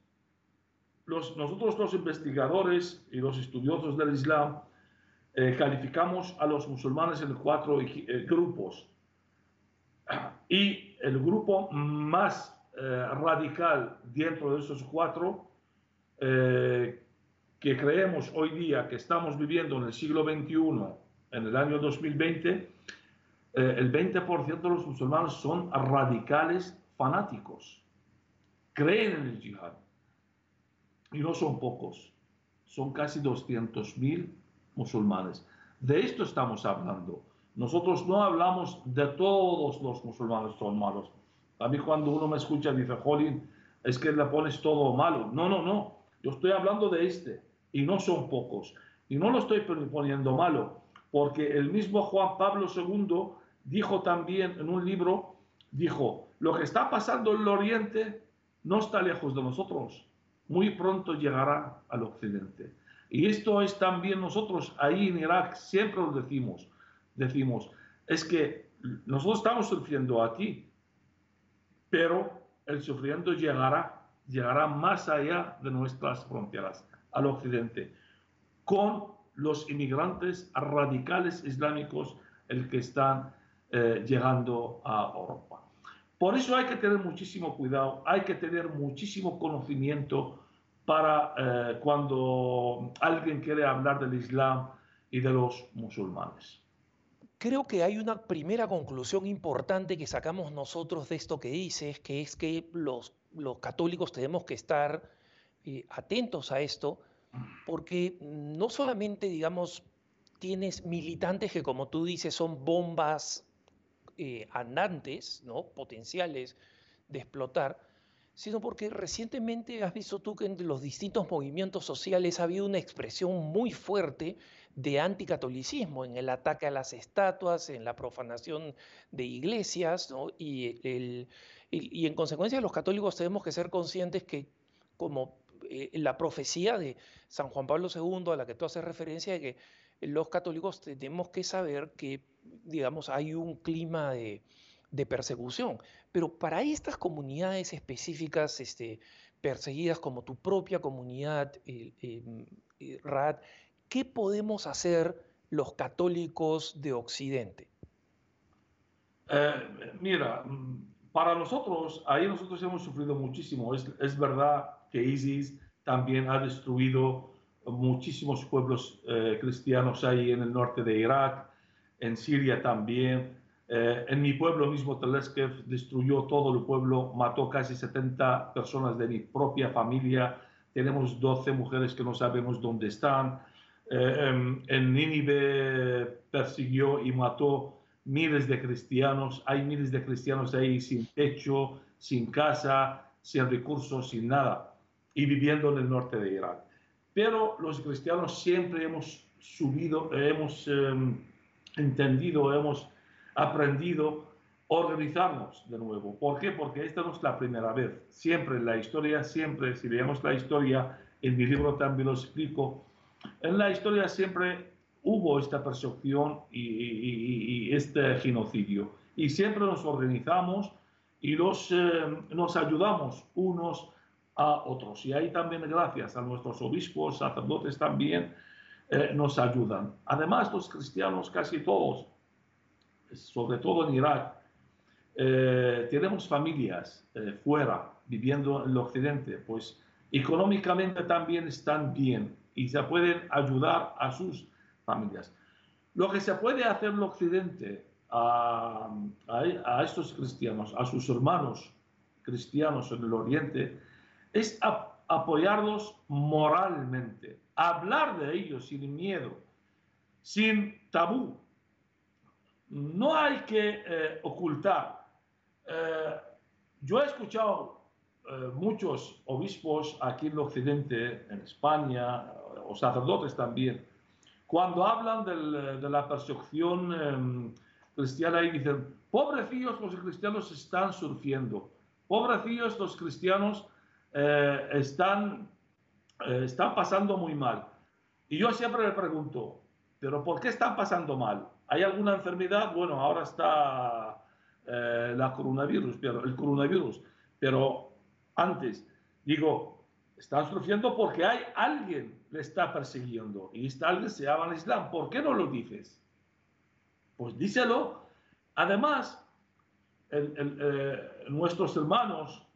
los, nosotros los investigadores y los estudiosos del Islam eh, calificamos a los musulmanes en cuatro eh, grupos. Y el grupo más eh, radical dentro de esos cuatro, que creemos hoy día que estamos viviendo en el siglo XXI, en el año 2020, el 20% de los musulmanes son radicales fanáticos. Creen en el yihad. Y no son pocos, son casi 200.000 musulmanes. De esto estamos hablando. Nosotros no hablamos de todos los musulmanes son malos. A mí cuando uno me escucha dice, Jolín, es que le pones todo malo. No, no, no. Yo estoy hablando de este, y no son pocos. Y no lo estoy poniendo malo, porque el mismo Juan Pablo II dijo también en un libro, dijo, lo que está pasando en el Oriente no está lejos de nosotros, muy pronto llegará al Occidente. Y esto es también nosotros ahí en Irak, siempre lo decimos, decimos, es que nosotros estamos sufriendo aquí, pero el sufrimiento llegará, llegará más allá de nuestras fronteras, al Occidente, con los inmigrantes radicales islámicos el que están eh, llegando a Europa. Por eso hay que tener muchísimo cuidado, hay que tener muchísimo conocimiento para eh, cuando alguien quiere hablar del Islam y de los musulmanes. Creo que hay una primera conclusión importante que sacamos nosotros de esto que dices, que es que los, los católicos tenemos que estar eh, atentos a esto, porque no solamente, digamos, tienes militantes que, como tú dices, son bombas eh, andantes, ¿no? potenciales de explotar, sino porque recientemente has visto tú que en los distintos movimientos sociales ha habido una expresión muy fuerte de anticatolicismo en el ataque a las estatuas, en la profanación de iglesias, y, y, en consecuencia los católicos tenemos que ser conscientes que como eh, la profecía de San Juan Pablo II a la que tú haces referencia, de que los católicos tenemos que saber que, digamos, hay un clima de, persecución. Pero para estas comunidades específicas este, perseguidas como tu propia comunidad, eh, eh, ¿qué podemos hacer los católicos de Occidente? Eh, mira, para nosotros, ahí nosotros hemos sufrido muchísimo. Es, es verdad que ISIS también ha destruido muchísimos pueblos eh, cristianos ahí en el norte de Irak, en Siria también. Eh, en mi pueblo mismo, Teleskev, destruyó todo el pueblo, mató casi 70 personas de mi propia familia. Tenemos 12 mujeres que no sabemos dónde están. Eh, em, en, Nínive persiguió y mató miles de cristianos. Hay miles de cristianos ahí sin techo, sin casa, sin recursos, sin nada, y viviendo en el norte de Irak. Pero los cristianos siempre hemos subido, hemos em, entendido, hemos aprendido organizarnos de nuevo. ¿Por qué? Porque esta no es la primera vez. Siempre en la historia, siempre, si leemos la historia, en mi libro también lo explico, en la historia siempre hubo esta persecución y, este genocidio. Y siempre nos organizamos y los, em, nos ayudamos unos a otros. Y ahí también gracias a nuestros obispos, sacerdotes también eh, nos ayudan. Además, los cristianos casi todos, sobre todo en Irak, eh, tenemos familias eh, fuera, viviendo en el occidente, pues económicamente también están bien y se pueden ayudar a sus familias. Lo que se puede hacer en el occidente a, a estos cristianos, a sus hermanos cristianos en el oriente, es apoyarlos moralmente, hablar de ellos sin miedo, sin tabú. No hay que eh, ocultar. Eh, yo he escuchado eh, muchos obispos aquí en el occidente, en España, o sacerdotes también, cuando hablan de la persecución em, cristiana y dicen, pobrecillos los cristianos están surgiendo, pobrecillos los cristianos están, están pasando muy mal. Y yo siempre le pregunto, ¿pero por qué están pasando mal? ¿Hay alguna enfermedad? Bueno, ahora está eh, coronavirus, pero, el coronavirus, pero antes, digo, están sufriendo porque hay alguien le está persiguiendo y está alguien se llama Islam. ¿Por qué no lo dices? Pues díselo. Además, nuestros hermanos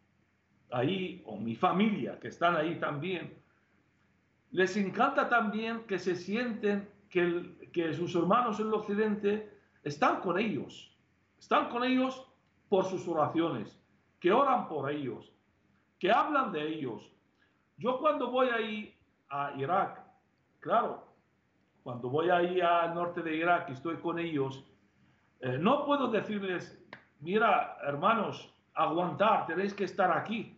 ahí, o mi familia, que están ahí también, les encanta también que se sienten que, sus hermanos en el occidente están con ellos, están con ellos por sus oraciones, que oran por ellos, que hablan de ellos. Yo cuando voy ahí a Irak, claro, cuando voy ahí al norte de Irak y estoy con ellos, eh, no puedo decirles, mira, hermanos, aguantar, tenéis que estar aquí.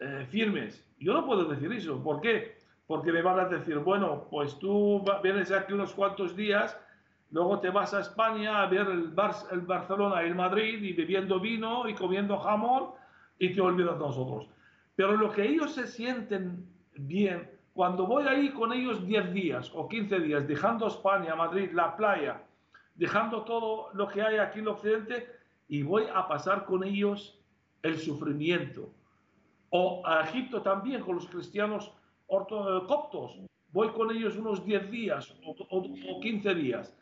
Eh, firmes. Yo no puedo decir eso. ¿Por qué? Porque me van a decir, bueno, pues tú vienes aquí unos cuantos días, luego te vas a España a ver el, el Barcelona y el Madrid y bebiendo vino y comiendo jamón y te olvidas de nosotros. Pero lo que ellos se sienten bien, cuando voy ahí con ellos 10 días o 15 días, dejando España, Madrid, la playa, dejando todo lo que hay aquí en el occidente, y voy a pasar con ellos el sufrimiento. O a Egipto también, con los cristianos eh, coptos, voy con ellos unos 10 días o, 15 días.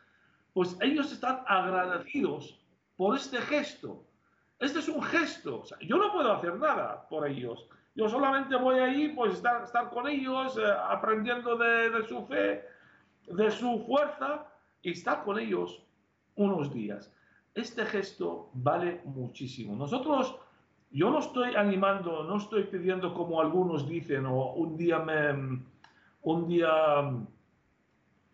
Pues ellos están agradecidos por este gesto. Este es un gesto. yo no puedo hacer nada por ellos. Yo solamente voy ahí, pues estar, estar con ellos, eh, aprendiendo de, su fe, de su fuerza, y estar con ellos unos días. Este gesto vale muchísimo. Nosotros, yo no estoy animando, no estoy pidiendo como algunos dicen, o un día me, un día,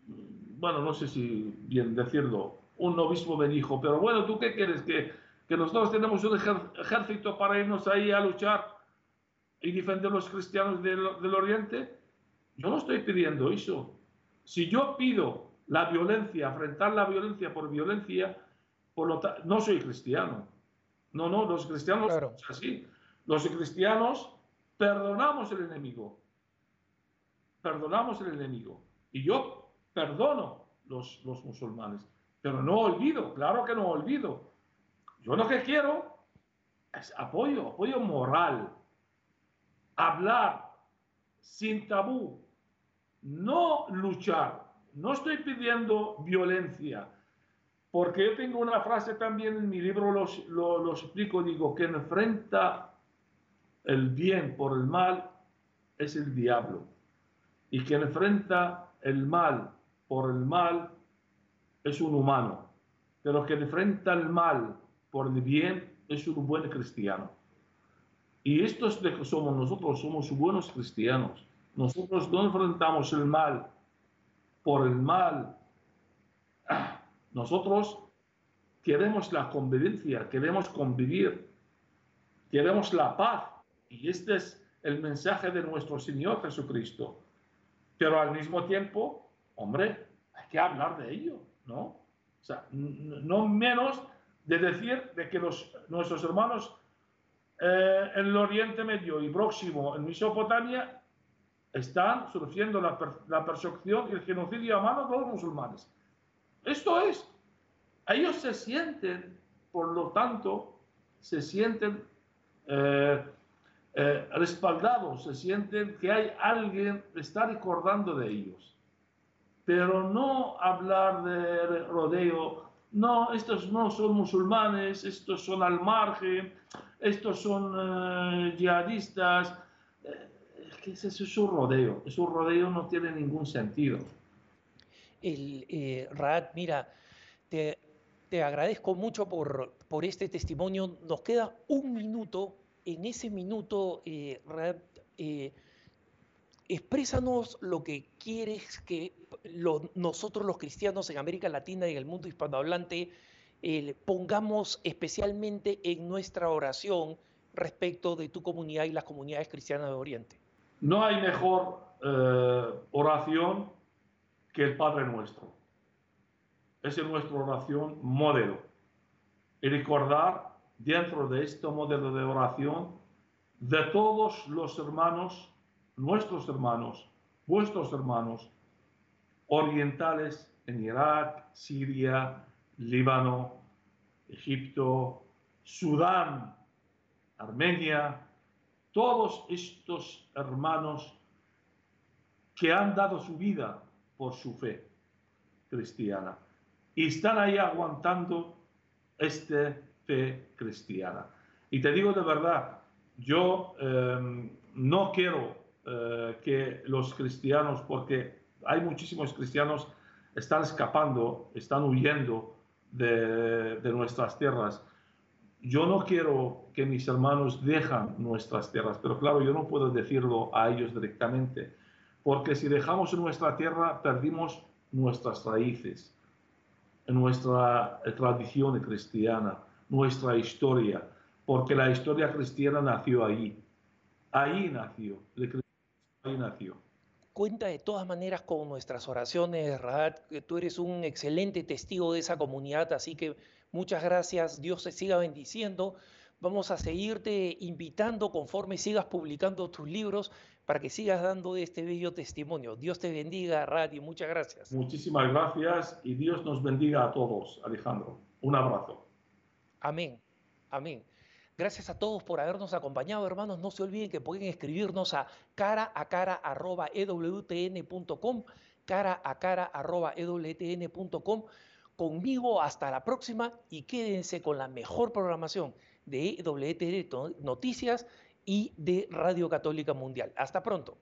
bueno, no sé si bien decirlo, un obispo me dijo, pero bueno, ¿tú qué quieres? Que, que nosotros tenemos un ejército para irnos ahí a luchar y defender los cristianos del, del Oriente. Yo no estoy pidiendo eso. Si yo pido la violencia, enfrentar la violencia por violencia, no soy cristiano. No, no, los cristianos claro. así. Los cristianos perdonamos el enemigo. Perdonamos el enemigo. Y yo perdono los, los musulmanes. Pero no olvido, claro que no olvido. Yo lo que quiero es apoyo, apoyo moral hablar sin tabú, no luchar. No estoy pidiendo violencia, porque yo tengo una frase también en mi libro, lo, explico, digo, que enfrenta el bien por el mal es el diablo, y quien enfrenta el mal por el mal es un humano, pero quien enfrenta el mal por el bien es un buen cristiano. Y esto es de que somos nosotros, somos buenos cristianos. Nosotros no enfrentamos el mal por el mal. Nosotros queremos la convivencia, queremos convivir, queremos la paz. Y este es el mensaje de nuestro Señor Jesucristo. Pero al mismo tiempo, hombre, hay que hablar de ello, ¿no? O sea, no menos de decir de que los, nuestros hermanos eh, en el Oriente Medio y próximo, en Mesopotamia, están sufriendo la, la persecución y el genocidio a manos de los musulmanes. Esto es, ellos se sienten, por lo tanto, se sienten eh, eh, respaldados, se sienten que hay alguien que está recordando de ellos. Pero no hablar de rodeo, no, estos no son musulmanes, estos son al margen, estos son uh, yihadistas. Eh, es es un rodeo, es un rodeo, no tiene ningún sentido. El, eh, mira, te, agradezco mucho por, este testimonio. Nos queda un minuto. En ese minuto, eh, eh exprésanos lo que quieres que nosotros los cristianos en América Latina y en el mundo hispanohablante pongamos especialmente en nuestra oración respecto de tu comunidad y las comunidades cristianas de Oriente? No hay mejor eh, oración que el Padre Nuestro. Es nuestra oración modelo. Y recordar dentro de este modelo de oración de todos los hermanos, nuestros hermanos, vuestros hermanos, orientales en Irak, Siria, Líbano, Egipto, Sudán, Armenia, todos estos hermanos que han dado su vida por su fe cristiana y están ahí aguantando esta fe cristiana. Y te digo de verdad, yo em, no quiero eh, que los cristianos, porque hay muchísimos cristianos, están escapando, están huyendo de, nuestras tierras. Yo no quiero que mis hermanos dejan nuestras tierras, pero claro, yo no puedo decirlo a ellos directamente, porque si dejamos nuestra tierra, perdimos nuestras raíces, nuestra tradición cristiana, nuestra historia, porque la historia cristiana nació allí. Ahí nació, ahí nació. Cuenta de todas maneras con nuestras oraciones, que tú eres un excelente testigo de esa comunidad, así que muchas gracias, Dios te siga bendiciendo. Vamos a seguirte invitando conforme sigas publicando tus libros para que sigas dando este bello testimonio. Dios te bendiga, Radio. Muchas gracias. Muchísimas gracias y Dios nos bendiga a todos, Alejandro. Un abrazo. Amén. Amén. Gracias a todos por habernos acompañado, hermanos. No se olviden que pueden escribirnos a cara a cara arroba ewtn.com, cara a cara arroba ewtn.com. Conmigo hasta la próxima y quédense con la mejor programación de EWTN Noticias y de Radio Católica Mundial. Hasta pronto.